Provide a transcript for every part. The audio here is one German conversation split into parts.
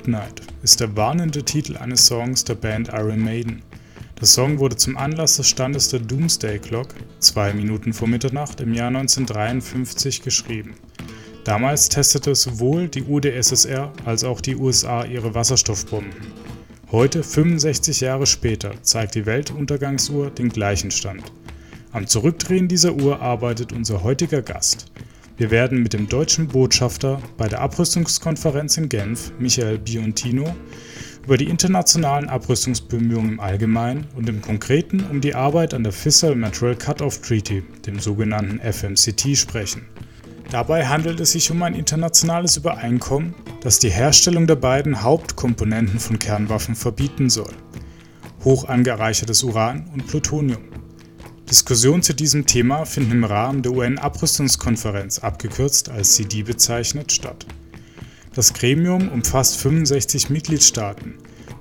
Midnight ist der warnende Titel eines Songs der Band Iron Maiden. Der Song wurde zum Anlass des Standes der Doomsday Clock, zwei Minuten vor Mitternacht im Jahr 1953, geschrieben. Damals testete sowohl die UdSSR als auch die USA ihre Wasserstoffbomben. Heute, 65 Jahre später, zeigt die Weltuntergangsuhr den gleichen Stand. Am Zurückdrehen dieser Uhr arbeitet unser heutiger Gast. Wir werden mit dem deutschen Botschafter bei der Abrüstungskonferenz in Genf, Michael Biontino, über die internationalen Abrüstungsbemühungen im Allgemeinen und im Konkreten um die Arbeit an der Fissile Material Cut-off Treaty, dem sogenannten FMCT, sprechen. Dabei handelt es sich um ein internationales Übereinkommen, das die Herstellung der beiden Hauptkomponenten von Kernwaffen verbieten soll: hoch angereichertes Uran und Plutonium. Diskussionen zu diesem Thema finden im Rahmen der UN-Abrüstungskonferenz, abgekürzt als CD bezeichnet, statt. Das Gremium umfasst 65 Mitgliedstaaten,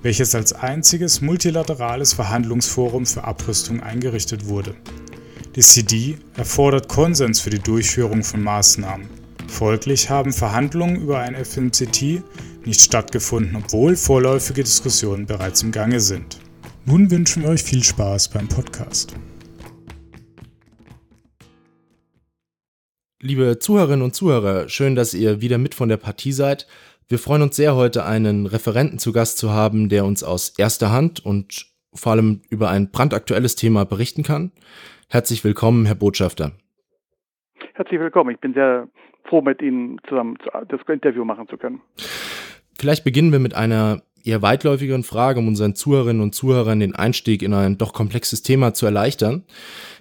welches als einziges multilaterales Verhandlungsforum für Abrüstung eingerichtet wurde. Die CD erfordert Konsens für die Durchführung von Maßnahmen. Folglich haben Verhandlungen über ein FMCT nicht stattgefunden, obwohl vorläufige Diskussionen bereits im Gange sind. Nun wünschen wir euch viel Spaß beim Podcast. Liebe Zuhörerinnen und Zuhörer, schön, dass ihr wieder mit von der Partie seid. Wir freuen uns sehr, heute einen Referenten zu Gast zu haben, der uns aus erster Hand und vor allem über ein brandaktuelles Thema berichten kann. Herzlich willkommen, Herr Botschafter. Herzlich willkommen. Ich bin sehr froh, mit Ihnen zusammen das Interview machen zu können. Vielleicht beginnen wir mit einer eher weitläufigeren Frage, um unseren Zuhörerinnen und Zuhörern den Einstieg in ein doch komplexes Thema zu erleichtern.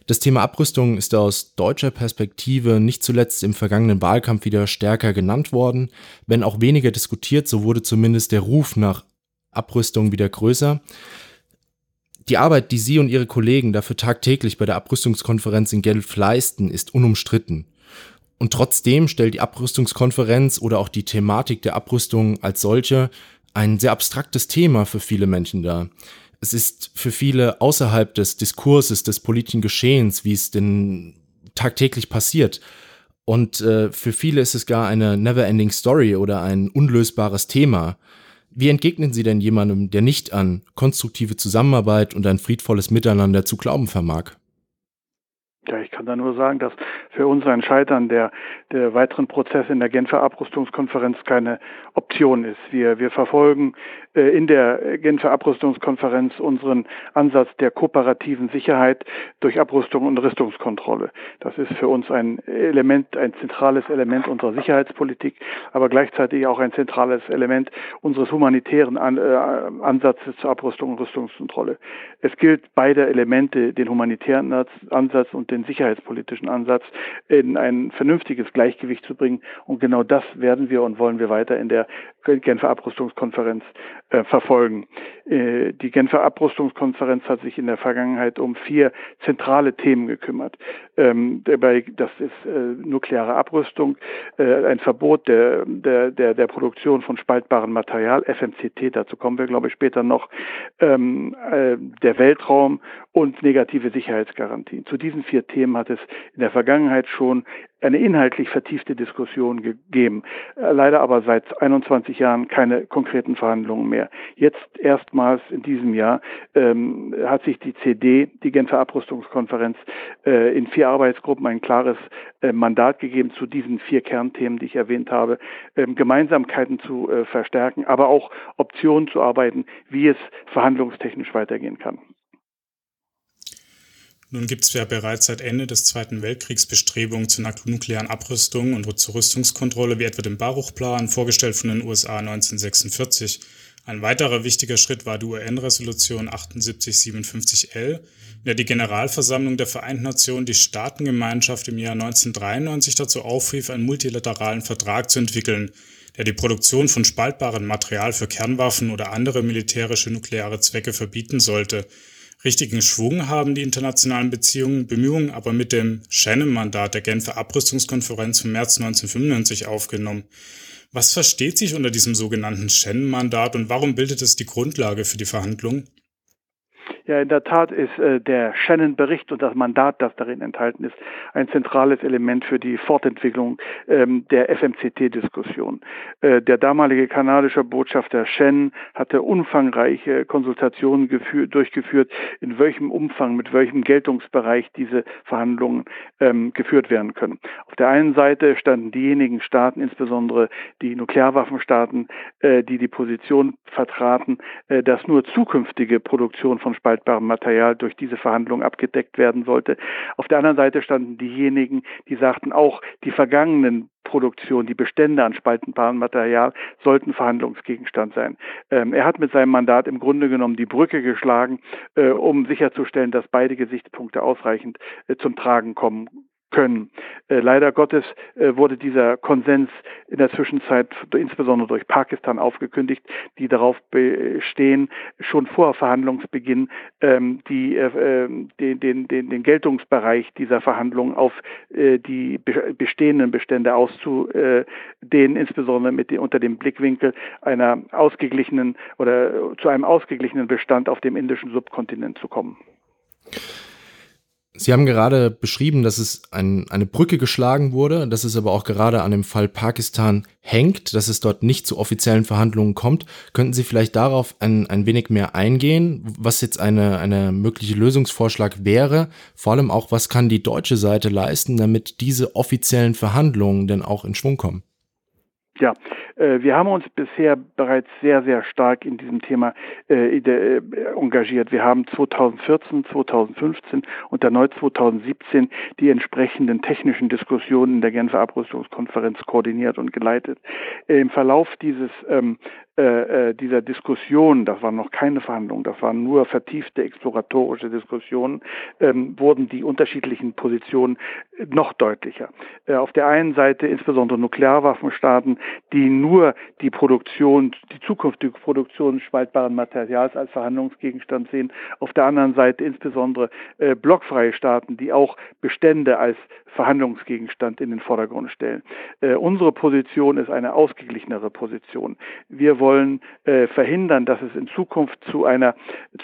Das Thema Abrüstung ist aus deutscher Perspektive nicht zuletzt im vergangenen Wahlkampf wieder stärker genannt worden. Wenn auch weniger diskutiert, so wurde zumindest der Ruf nach Abrüstung wieder größer. Die Arbeit, die Sie und Ihre Kollegen dafür tagtäglich bei der Abrüstungskonferenz in Genf leisten, ist unumstritten. Und trotzdem stellt die Abrüstungskonferenz oder auch die Thematik der Abrüstung als solche ein sehr abstraktes Thema für viele Menschen dar es ist für viele außerhalb des Diskurses, des politischen Geschehens, wie es denn tagtäglich passiert. Und äh, für viele ist es gar eine never-ending Story oder ein unlösbares Thema. Wie entgegnen Sie denn jemandem, der nicht an konstruktive Zusammenarbeit und ein friedvolles Miteinander zu glauben vermag? Ja, ich kann da nur sagen, dass für uns ein Scheitern der, der weiteren Prozesse in der Genfer Abrüstungskonferenz keine Option ist. Wir, wir verfolgen in der Genfer Abrüstungskonferenz unseren Ansatz der kooperativen Sicherheit durch Abrüstung und Rüstungskontrolle. Das ist für uns ein Element, ein zentrales Element unserer Sicherheitspolitik, aber gleichzeitig auch ein zentrales Element unseres humanitären An äh, Ansatzes zur Abrüstung und Rüstungskontrolle. Es gilt, beide Elemente, den humanitären Ansatz und den sicherheitspolitischen Ansatz, in ein vernünftiges Gleichgewicht zu bringen. Und genau das werden wir und wollen wir weiter in der Genfer Abrüstungskonferenz äh, verfolgen. Äh, die Genfer Abrüstungskonferenz hat sich in der Vergangenheit um vier zentrale Themen gekümmert. Ähm, dabei, das ist äh, nukleare Abrüstung, ein Verbot der, der, der, der Produktion von spaltbarem Material, FMCT, dazu kommen wir, glaube ich, später noch, ähm, äh, der Weltraum und negative Sicherheitsgarantien. Zu diesen vier Themen hat es in der Vergangenheit schon eine inhaltlich vertiefte Diskussion gegeben. Äh, leider aber seit 21 Jahren keine konkreten Verhandlungen mehr. Jetzt erstmals in diesem Jahr ähm, hat sich die CD, die Genfer Abrüstungskonferenz, äh, in vier Arbeitsgruppen ein klares äh, Mandat gegeben zu diesen vier Kernthemen, die ich erwähnt habe, ähm, Gemeinsamkeiten zu äh, verstärken, aber auch Optionen zu arbeiten, wie es verhandlungstechnisch weitergehen kann. Nun gibt es ja bereits seit Ende des Zweiten Weltkriegs Bestrebungen zur nuklearen Abrüstung und zur Rüstungskontrolle, wie etwa den Baruch-Plan, vorgestellt von den USA 1946. Ein weiterer wichtiger Schritt war die UN-Resolution 7857L, in der die Generalversammlung der Vereinten Nationen die Staatengemeinschaft im Jahr 1993 dazu aufrief, einen multilateralen Vertrag zu entwickeln, der die Produktion von spaltbarem Material für Kernwaffen oder andere militärische nukleare Zwecke verbieten sollte Richtigen Schwung haben die internationalen Beziehungen, Bemühungen aber mit dem Shannon-Mandat der Genfer Abrüstungskonferenz vom März 1995 aufgenommen. Was versteht sich unter diesem sogenannten Shannon-Mandat und warum bildet es die Grundlage für die Verhandlungen? Ja, in der Tat ist äh, der Shannon-Bericht und das Mandat, das darin enthalten ist, ein zentrales Element für die Fortentwicklung ähm, der FMCT-Diskussion. Äh, der damalige kanadische Botschafter Shannon hatte umfangreiche Konsultationen durchgeführt, in welchem Umfang, mit welchem Geltungsbereich diese Verhandlungen ähm, geführt werden können. Auf der einen Seite standen diejenigen Staaten, insbesondere die Nuklearwaffenstaaten, äh, die die Position vertraten, äh, dass nur zukünftige Produktion von spaltbarem Material durch diese Verhandlungen abgedeckt werden sollte. Auf der anderen Seite standen diejenigen, die sagten, auch die vergangenen Produktion, die Bestände an spaltenbarem Material sollten Verhandlungsgegenstand sein. Ähm, er hat mit seinem Mandat im Grunde genommen die Brücke geschlagen, äh, um sicherzustellen, dass beide Gesichtspunkte ausreichend äh, zum Tragen kommen können. Äh, leider Gottes äh, wurde dieser Konsens in der Zwischenzeit insbesondere durch Pakistan aufgekündigt, die darauf bestehen, schon vor Verhandlungsbeginn ähm, die, äh, ähm, den, den, den, den Geltungsbereich dieser Verhandlungen auf äh, die be bestehenden Bestände auszudehnen, insbesondere mit den, unter dem Blickwinkel einer ausgeglichenen oder zu einem ausgeglichenen Bestand auf dem indischen Subkontinent zu kommen. Sie haben gerade beschrieben, dass es ein, eine Brücke geschlagen wurde, dass es aber auch gerade an dem Fall Pakistan hängt, dass es dort nicht zu offiziellen Verhandlungen kommt. Könnten Sie vielleicht darauf ein, ein wenig mehr eingehen, was jetzt eine, eine mögliche Lösungsvorschlag wäre? Vor allem auch, was kann die deutsche Seite leisten, damit diese offiziellen Verhandlungen denn auch in Schwung kommen? Ja, äh, wir haben uns bisher bereits sehr, sehr stark in diesem Thema äh, äh engagiert. Wir haben 2014, 2015 und erneut 2017 die entsprechenden technischen Diskussionen in der Genfer Abrüstungskonferenz koordiniert und geleitet. Im Verlauf dieses ähm, äh, äh, dieser Diskussion, das waren noch keine Verhandlungen, das waren nur vertiefte exploratorische Diskussionen, ähm, wurden die unterschiedlichen Positionen noch deutlicher. Äh, auf der einen Seite insbesondere Nuklearwaffenstaaten, die nur die Produktion, die zukünftige Produktion spaltbaren Materials als Verhandlungsgegenstand sehen. Auf der anderen Seite insbesondere äh, blockfreie Staaten, die auch Bestände als Verhandlungsgegenstand in den Vordergrund stellen. Äh, unsere Position ist eine ausgeglichenere Position. Wir wollen äh, verhindern, dass es in Zukunft zu einer,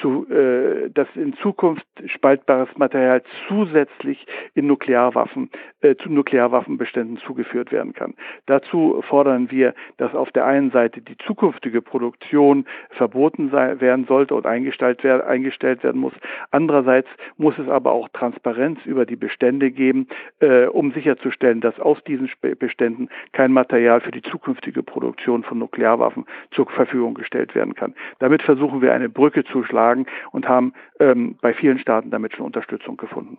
zu, äh, dass in Zukunft spaltbares Material zusätzlich in Nuklearwaffen, äh, zu Nuklearwaffenbeständen zugeführt werden kann. Dazu fordern wir, dass auf der einen Seite die zukünftige Produktion verboten sei, werden sollte und eingestellt, wer eingestellt werden muss. Andererseits muss es aber auch Transparenz über die Bestände geben, äh, um sicherzustellen, dass aus diesen Beständen kein Material für die zukünftige Produktion von Nuklearwaffen zur Verfügung gestellt werden kann. Damit versuchen wir eine Brücke zu schlagen und haben ähm, bei vielen Staaten damit schon Unterstützung gefunden.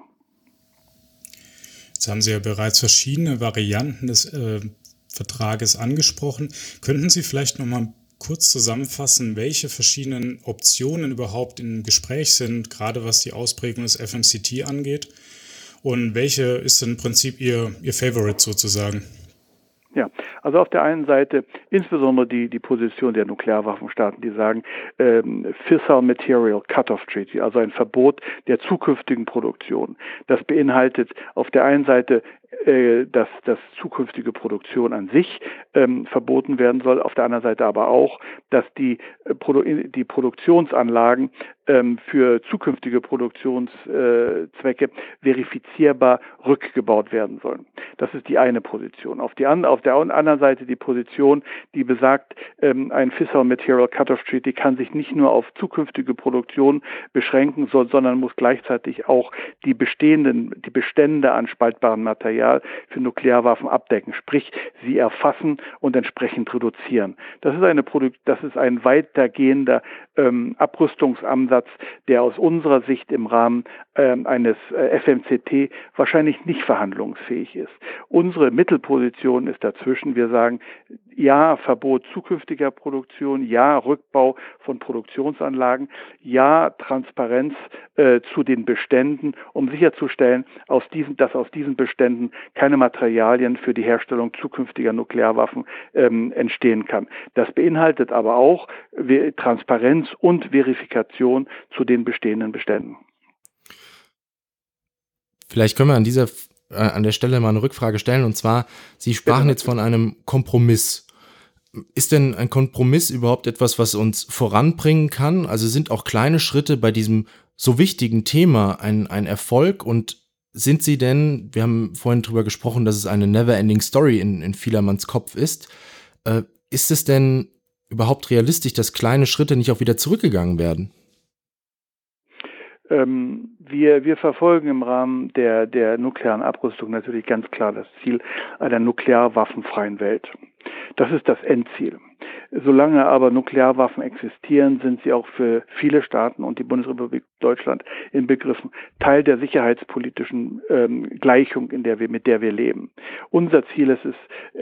Jetzt haben Sie ja bereits verschiedene Varianten des äh, Vertrages angesprochen. Könnten Sie vielleicht noch mal kurz zusammenfassen, welche verschiedenen Optionen überhaupt im Gespräch sind, gerade was die Ausprägung des FMCT angeht? Und welche ist im Prinzip Ihr, Ihr Favorite sozusagen? Ja, also auf der einen Seite insbesondere die, die Position der Nuklearwaffenstaaten, die sagen, ähm, Fissile Material Cut-off Treaty, also ein Verbot der zukünftigen Produktion. Das beinhaltet auf der einen Seite dass, dass zukünftige Produktion an sich ähm, verboten werden soll, auf der anderen Seite aber auch, dass die, äh, die Produktionsanlagen ähm, für zukünftige Produktionszwecke verifizierbar rückgebaut werden sollen. Das ist die eine Position. Auf, die an, auf der anderen Seite die Position, die besagt, ähm, ein Fissile Material Cut-off Treaty kann sich nicht nur auf zukünftige Produktion beschränken, soll, sondern muss gleichzeitig auch die bestehenden, die Bestände an spaltbarem Material für Nuklearwaffen abdecken, sprich sie erfassen und entsprechend reduzieren. Das ist eine Produkt, das ist ein weitergehender ähm, Abrüstungsansatz, der aus unserer Sicht im Rahmen eines äh, FMCT wahrscheinlich nicht verhandlungsfähig ist. Unsere Mittelposition ist dazwischen. Wir sagen, ja, Verbot zukünftiger Produktion, ja, Rückbau von Produktionsanlagen, ja, Transparenz äh, zu den Beständen, um sicherzustellen, aus diesen, dass aus diesen Beständen keine Materialien für die Herstellung zukünftiger Nuklearwaffen ähm, entstehen kann. Das beinhaltet aber auch Transparenz und Verifikation zu den bestehenden Beständen. Vielleicht können wir an dieser äh, an der Stelle mal eine Rückfrage stellen. Und zwar Sie sprachen jetzt von einem Kompromiss. Ist denn ein Kompromiss überhaupt etwas, was uns voranbringen kann? Also sind auch kleine Schritte bei diesem so wichtigen Thema ein, ein Erfolg? Und sind Sie denn, wir haben vorhin drüber gesprochen, dass es eine never-ending Story in, in vielermanns Kopf ist, äh, ist es denn überhaupt realistisch, dass kleine Schritte nicht auch wieder zurückgegangen werden? Ähm, wir, wir verfolgen im Rahmen der, der nuklearen Abrüstung natürlich ganz klar das Ziel einer nuklearwaffenfreien Welt. Das ist das Endziel. Solange aber Nuklearwaffen existieren, sind sie auch für viele Staaten und die Bundesrepublik Deutschland inbegriffen, Teil der sicherheitspolitischen ähm, Gleichung, in der wir, mit der wir leben. Unser Ziel ist es,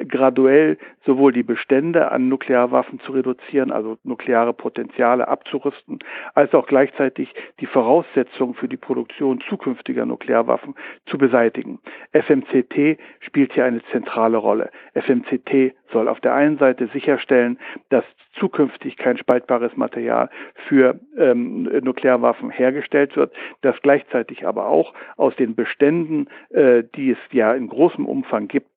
graduell sowohl die Bestände an Nuklearwaffen zu reduzieren, also nukleare Potenziale abzurüsten, als auch gleichzeitig die Voraussetzungen für die Produktion zukünftiger Nuklearwaffen zu beseitigen. FMCT spielt hier eine zentrale Rolle. FMCT soll auf der einen Seite sicherstellen, dass zukünftig kein spaltbares Material für ähm, Nuklearwaffen hergestellt wird, dass gleichzeitig aber auch aus den Beständen, äh, die es ja in großem Umfang gibt,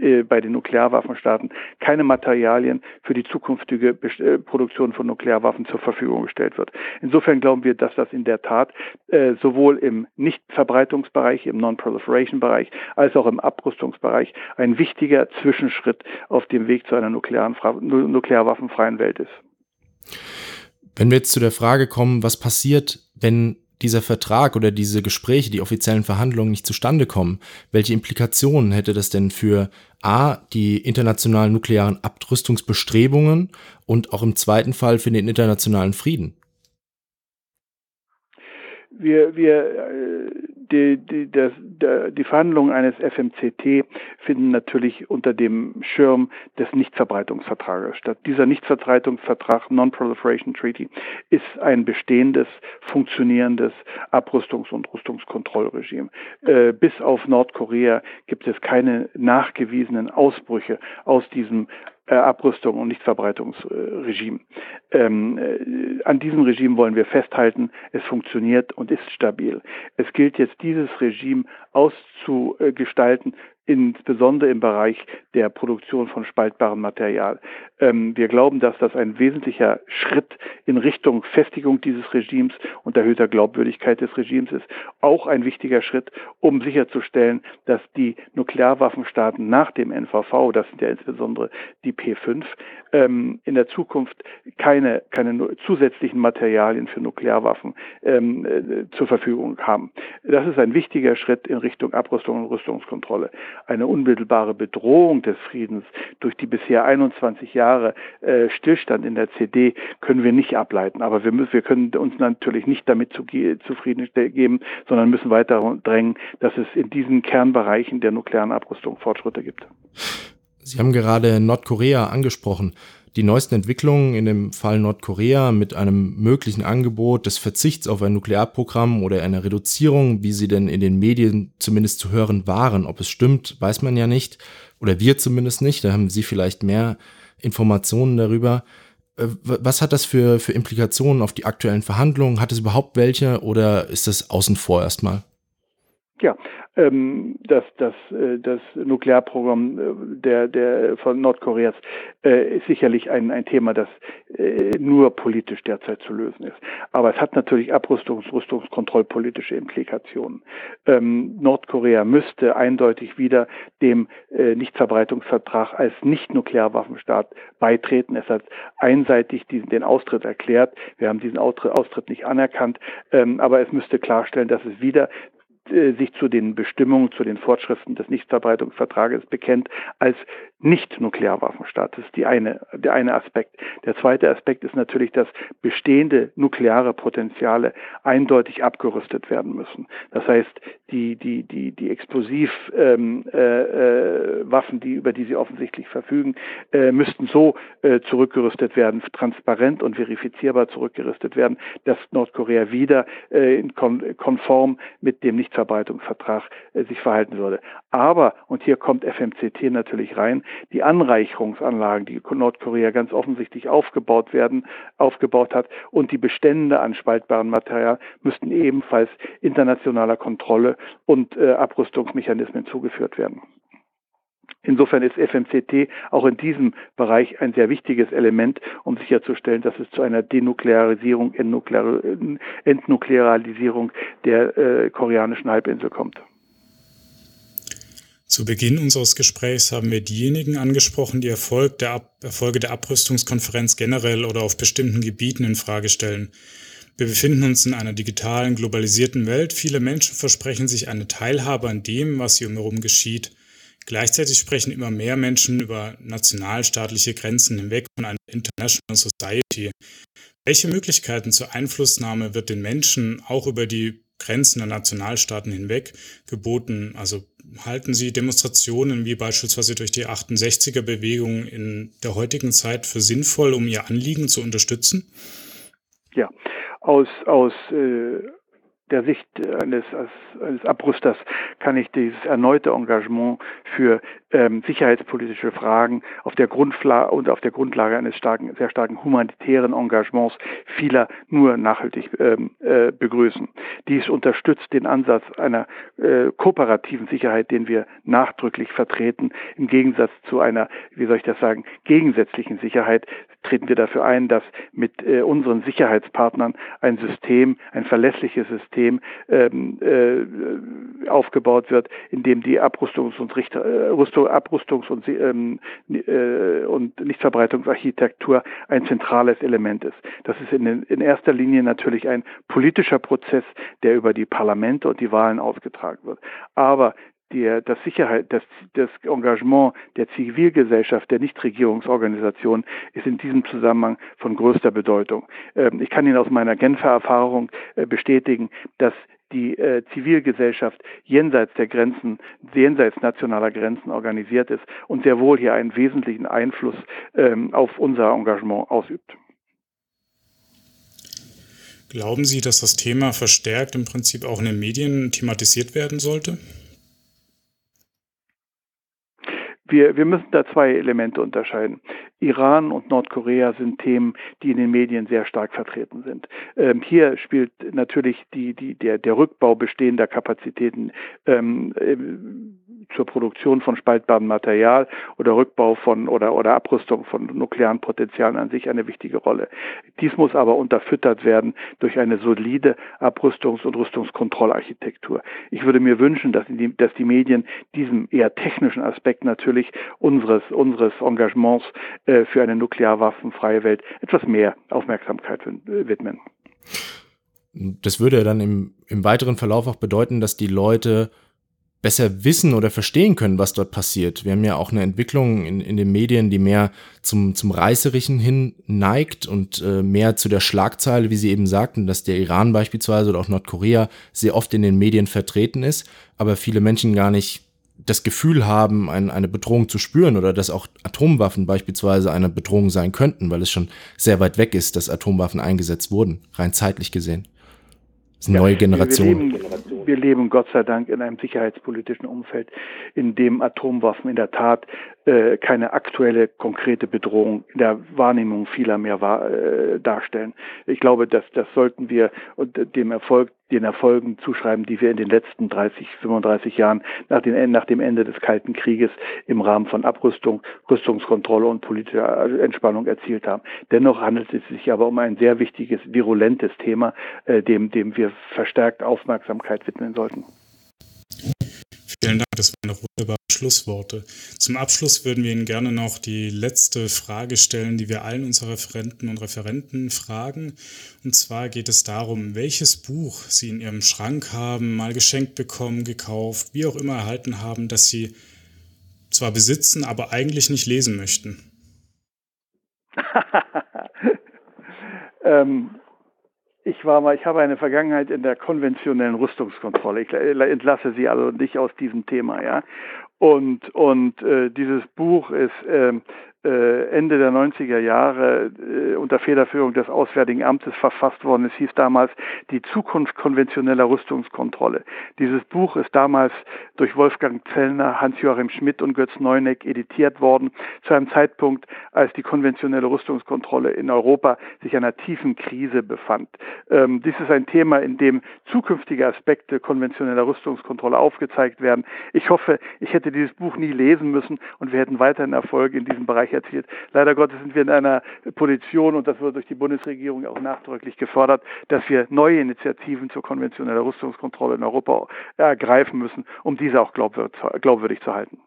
äh, bei den Nuklearwaffenstaaten keine Materialien für die zukünftige äh, Produktion von Nuklearwaffen zur Verfügung gestellt wird. Insofern glauben wir, dass das in der Tat äh, sowohl im Nichtverbreitungsbereich, im Non-Proliferation-Bereich, als auch im Abrüstungsbereich ein wichtiger Zwischenschritt auf dem Weg zu einer nuklearen, nuklearwaffenfreien Welt ist. Wenn wir jetzt zu der Frage kommen, was passiert, wenn dieser Vertrag oder diese Gespräche, die offiziellen Verhandlungen nicht zustande kommen, welche Implikationen hätte das denn für A, die internationalen nuklearen Abrüstungsbestrebungen und auch im zweiten Fall für den internationalen Frieden? Wir, wir äh, die, die, das, die Verhandlungen eines FMCT finden natürlich unter dem Schirm des Nichtverbreitungsvertrages statt. Dieser Nichtverbreitungsvertrag, Non-Proliferation Treaty, ist ein bestehendes, funktionierendes Abrüstungs- und Rüstungskontrollregime. Äh, bis auf Nordkorea gibt es keine nachgewiesenen Ausbrüche aus diesem äh, Abrüstung und Nichtverbreitungsregime. Ähm, äh, an diesem Regime wollen wir festhalten. Es funktioniert und ist stabil. Es gilt jetzt, dieses Regime auszugestalten insbesondere im Bereich der Produktion von spaltbarem Material. Ähm, wir glauben, dass das ein wesentlicher Schritt in Richtung Festigung dieses Regimes und erhöhter Glaubwürdigkeit des Regimes ist. Auch ein wichtiger Schritt, um sicherzustellen, dass die Nuklearwaffenstaaten nach dem NVV, das sind ja insbesondere die P5, ähm, in der Zukunft keine, keine zusätzlichen Materialien für Nuklearwaffen ähm, äh, zur Verfügung haben. Das ist ein wichtiger Schritt in Richtung Abrüstung und Rüstungskontrolle eine unmittelbare Bedrohung des Friedens durch die bisher 21 Jahre äh, Stillstand in der CD können wir nicht ableiten. Aber wir, müssen, wir können uns natürlich nicht damit zu, zufrieden geben, sondern müssen weiter drängen, dass es in diesen Kernbereichen der nuklearen Abrüstung Fortschritte gibt. Sie haben gerade Nordkorea angesprochen die neuesten Entwicklungen in dem Fall Nordkorea mit einem möglichen Angebot des Verzichts auf ein Nuklearprogramm oder einer Reduzierung, wie sie denn in den Medien zumindest zu hören waren. Ob es stimmt, weiß man ja nicht. Oder wir zumindest nicht. Da haben Sie vielleicht mehr Informationen darüber. Äh, was hat das für, für Implikationen auf die aktuellen Verhandlungen? Hat es überhaupt welche oder ist das außen vor erstmal? Ja, ähm, das, das, äh, das Nuklearprogramm äh, der, der, von Nordkoreas äh, ist sicherlich ein, ein Thema, das äh, nur politisch derzeit zu lösen ist. Aber es hat natürlich Abrüstungs-, Rüstungskontrollpolitische Implikationen. Ähm, Nordkorea müsste eindeutig wieder dem äh, Nichtverbreitungsvertrag als Nicht-Nuklearwaffenstaat beitreten. Es hat einseitig diesen, den Austritt erklärt. Wir haben diesen Austritt nicht anerkannt. Ähm, aber es müsste klarstellen, dass es wieder äh, sich zu den Bestimmungen, zu den Fortschriften des Nichtverbreitungsvertrages bekennt als Nicht-Nuklearwaffenstaat. Das ist die eine, der eine Aspekt. Der zweite Aspekt ist natürlich, dass bestehende nukleare Potenziale eindeutig abgerüstet werden müssen. Das heißt, die, die, die, die Explosivwaffen, ähm, äh, äh, die, über die sie offensichtlich verfügen, äh, müssten so zurückgerüstet werden, transparent und verifizierbar zurückgerüstet werden, dass Nordkorea wieder äh, konform mit dem nicht Nichtverbreitungsvertrag äh, sich verhalten würde. Aber, und hier kommt FMCT natürlich rein, die Anreicherungsanlagen, die Nordkorea ganz offensichtlich aufgebaut werden, aufgebaut hat und die Bestände an spaltbarem Material müssten ebenfalls internationaler Kontrolle und äh, Abrüstungsmechanismen zugeführt werden. Insofern ist FMCT auch in diesem Bereich ein sehr wichtiges Element, um sicherzustellen, dass es zu einer Denuklearisierung, Entnuklearisierung der äh, koreanischen Halbinsel kommt. Zu Beginn unseres Gesprächs haben wir diejenigen angesprochen, die Erfolg der Erfolge der Abrüstungskonferenz generell oder auf bestimmten Gebieten in Frage stellen. Wir befinden uns in einer digitalen, globalisierten Welt. Viele Menschen versprechen sich eine Teilhabe an dem, was hier umherum geschieht. Gleichzeitig sprechen immer mehr Menschen über nationalstaatliche Grenzen hinweg von einer International Society. Welche Möglichkeiten zur Einflussnahme wird den Menschen auch über die Grenzen der Nationalstaaten hinweg geboten? Also halten Sie Demonstrationen wie beispielsweise durch die 68er Bewegung in der heutigen Zeit für sinnvoll, um Ihr Anliegen zu unterstützen? Ja, aus, aus äh, der Sicht eines, eines Abrüsters kann ich dieses erneute Engagement für ähm, sicherheitspolitische Fragen auf der Grundlage und auf der Grundlage eines starken, sehr starken humanitären Engagements vieler nur nachhaltig ähm, äh, begrüßen. Dies unterstützt den Ansatz einer äh, kooperativen Sicherheit, den wir nachdrücklich vertreten, im Gegensatz zu einer, wie soll ich das sagen, gegensätzlichen Sicherheit, treten wir dafür ein, dass mit äh, unseren Sicherheitspartnern ein System, ein verlässliches System ähm, äh, aufgebaut wird, in dem die Abrüstungs- und Richter, äh, Rüstung, Abrüstungs- und, ähm, äh, und Nichtverbreitungsarchitektur ein zentrales Element ist. Das ist in, in erster Linie natürlich ein politischer Prozess, der über die Parlamente und die Wahlen ausgetragen wird. Aber die, das Sicherheit, das, das Engagement der Zivilgesellschaft, der Nichtregierungsorganisationen ist in diesem Zusammenhang von größter Bedeutung. Ähm, ich kann Ihnen aus meiner Genfer Erfahrung äh, bestätigen, dass die äh, Zivilgesellschaft jenseits der Grenzen, jenseits nationaler Grenzen organisiert ist und sehr wohl hier einen wesentlichen Einfluss ähm, auf unser Engagement ausübt. Glauben Sie, dass das Thema verstärkt im Prinzip auch in den Medien thematisiert werden sollte? Wir, wir müssen da zwei Elemente unterscheiden. Iran und Nordkorea sind Themen, die in den Medien sehr stark vertreten sind. Ähm, hier spielt natürlich die, die, der, der Rückbau bestehender Kapazitäten ähm, äh, zur Produktion von spaltbarem Material oder Rückbau von oder, oder Abrüstung von nuklearen Potenzialen an sich eine wichtige Rolle. Dies muss aber unterfüttert werden durch eine solide Abrüstungs- und Rüstungskontrollarchitektur. Ich würde mir wünschen, dass die, dass die Medien diesem eher technischen Aspekt natürlich unseres, unseres Engagements für eine nuklearwaffenfreie Welt etwas mehr Aufmerksamkeit widmen. Das würde ja dann im, im weiteren Verlauf auch bedeuten, dass die Leute besser wissen oder verstehen können, was dort passiert. Wir haben ja auch eine Entwicklung in, in den Medien, die mehr zum, zum Reißerischen hin neigt und äh, mehr zu der Schlagzeile, wie Sie eben sagten, dass der Iran beispielsweise oder auch Nordkorea sehr oft in den Medien vertreten ist, aber viele Menschen gar nicht das Gefühl haben, ein, eine Bedrohung zu spüren oder dass auch Atomwaffen beispielsweise eine Bedrohung sein könnten, weil es schon sehr weit weg ist, dass Atomwaffen eingesetzt wurden, rein zeitlich gesehen. Das ist eine ja, neue Generation. Wir leben, wir leben Gott sei Dank in einem sicherheitspolitischen Umfeld, in dem Atomwaffen in der Tat äh, keine aktuelle konkrete Bedrohung in der Wahrnehmung vieler mehr war, äh, darstellen. Ich glaube, dass das sollten wir dem Erfolg den Erfolgen zuschreiben, die wir in den letzten 30, 35 Jahren nach, den, nach dem Ende des Kalten Krieges im Rahmen von Abrüstung, Rüstungskontrolle und politischer Entspannung erzielt haben. Dennoch handelt es sich aber um ein sehr wichtiges, virulentes Thema, äh, dem, dem wir verstärkt Aufmerksamkeit widmen sollten. Vielen Dank, das waren noch wunderbare Schlussworte. Zum Abschluss würden wir Ihnen gerne noch die letzte Frage stellen, die wir allen unseren Referenten und Referenten fragen. Und zwar geht es darum, welches Buch Sie in Ihrem Schrank haben, mal geschenkt bekommen, gekauft, wie auch immer erhalten haben, das Sie zwar besitzen, aber eigentlich nicht lesen möchten. ähm, ich war mal, ich habe eine Vergangenheit in der konventionellen Rüstungskontrolle. Ich entlasse Sie also nicht aus diesem Thema, ja. Und, und äh, dieses Buch ist äh, äh, Ende der 90er Jahre äh, unter Federführung des Auswärtigen Amtes verfasst worden. Es hieß damals Die Zukunft konventioneller Rüstungskontrolle. Dieses Buch ist damals durch Wolfgang Zellner, Hans-Joachim Schmidt und Götz Neuneck editiert worden, zu einem Zeitpunkt, als die konventionelle Rüstungskontrolle in Europa sich einer tiefen Krise befand. Ähm, dies ist ein Thema, in dem zukünftige Aspekte konventioneller Rüstungskontrolle aufgezeigt werden. Ich hoffe, ich hätte dieses Buch nie lesen müssen und wir hätten weiterhin Erfolg in diesem Bereich erzielt. Leider Gottes sind wir in einer Position, und das wird durch die Bundesregierung auch nachdrücklich gefordert, dass wir neue Initiativen zur konventionellen Rüstungskontrolle in Europa ergreifen müssen, um diese auch glaubwürdig zu halten.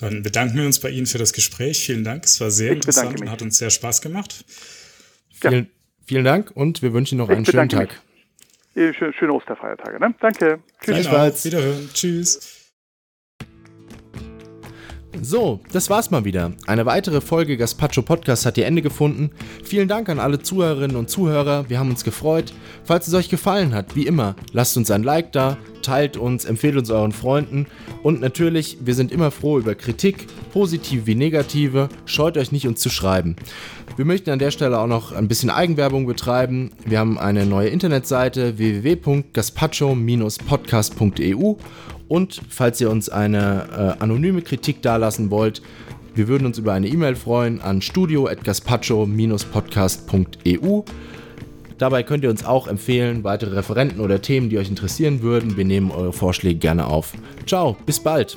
Dann bedanken wir uns bei Ihnen für das Gespräch. Vielen Dank. Es war sehr ich interessant und hat uns sehr Spaß gemacht. Vielen, vielen Dank und wir wünschen Ihnen noch einen schönen Tag. Schöne Osterfeiertage. Ne? Danke. Tschüss. Wiederhören. Tschüss. So, das war's mal wieder. Eine weitere Folge Gaspacho Podcast hat ihr Ende gefunden. Vielen Dank an alle Zuhörerinnen und Zuhörer. Wir haben uns gefreut. Falls es euch gefallen hat, wie immer, lasst uns ein Like da, teilt uns, empfehlt uns euren Freunden und natürlich, wir sind immer froh über Kritik, positive wie negative. Scheut euch nicht, uns zu schreiben. Wir möchten an der Stelle auch noch ein bisschen Eigenwerbung betreiben. Wir haben eine neue Internetseite www.gaspacho-podcast.eu und falls ihr uns eine äh, anonyme Kritik dalassen wollt, wir würden uns über eine E-Mail freuen an studio.gaspacho-podcast.eu. Dabei könnt ihr uns auch empfehlen, weitere Referenten oder Themen, die euch interessieren würden. Wir nehmen eure Vorschläge gerne auf. Ciao, bis bald.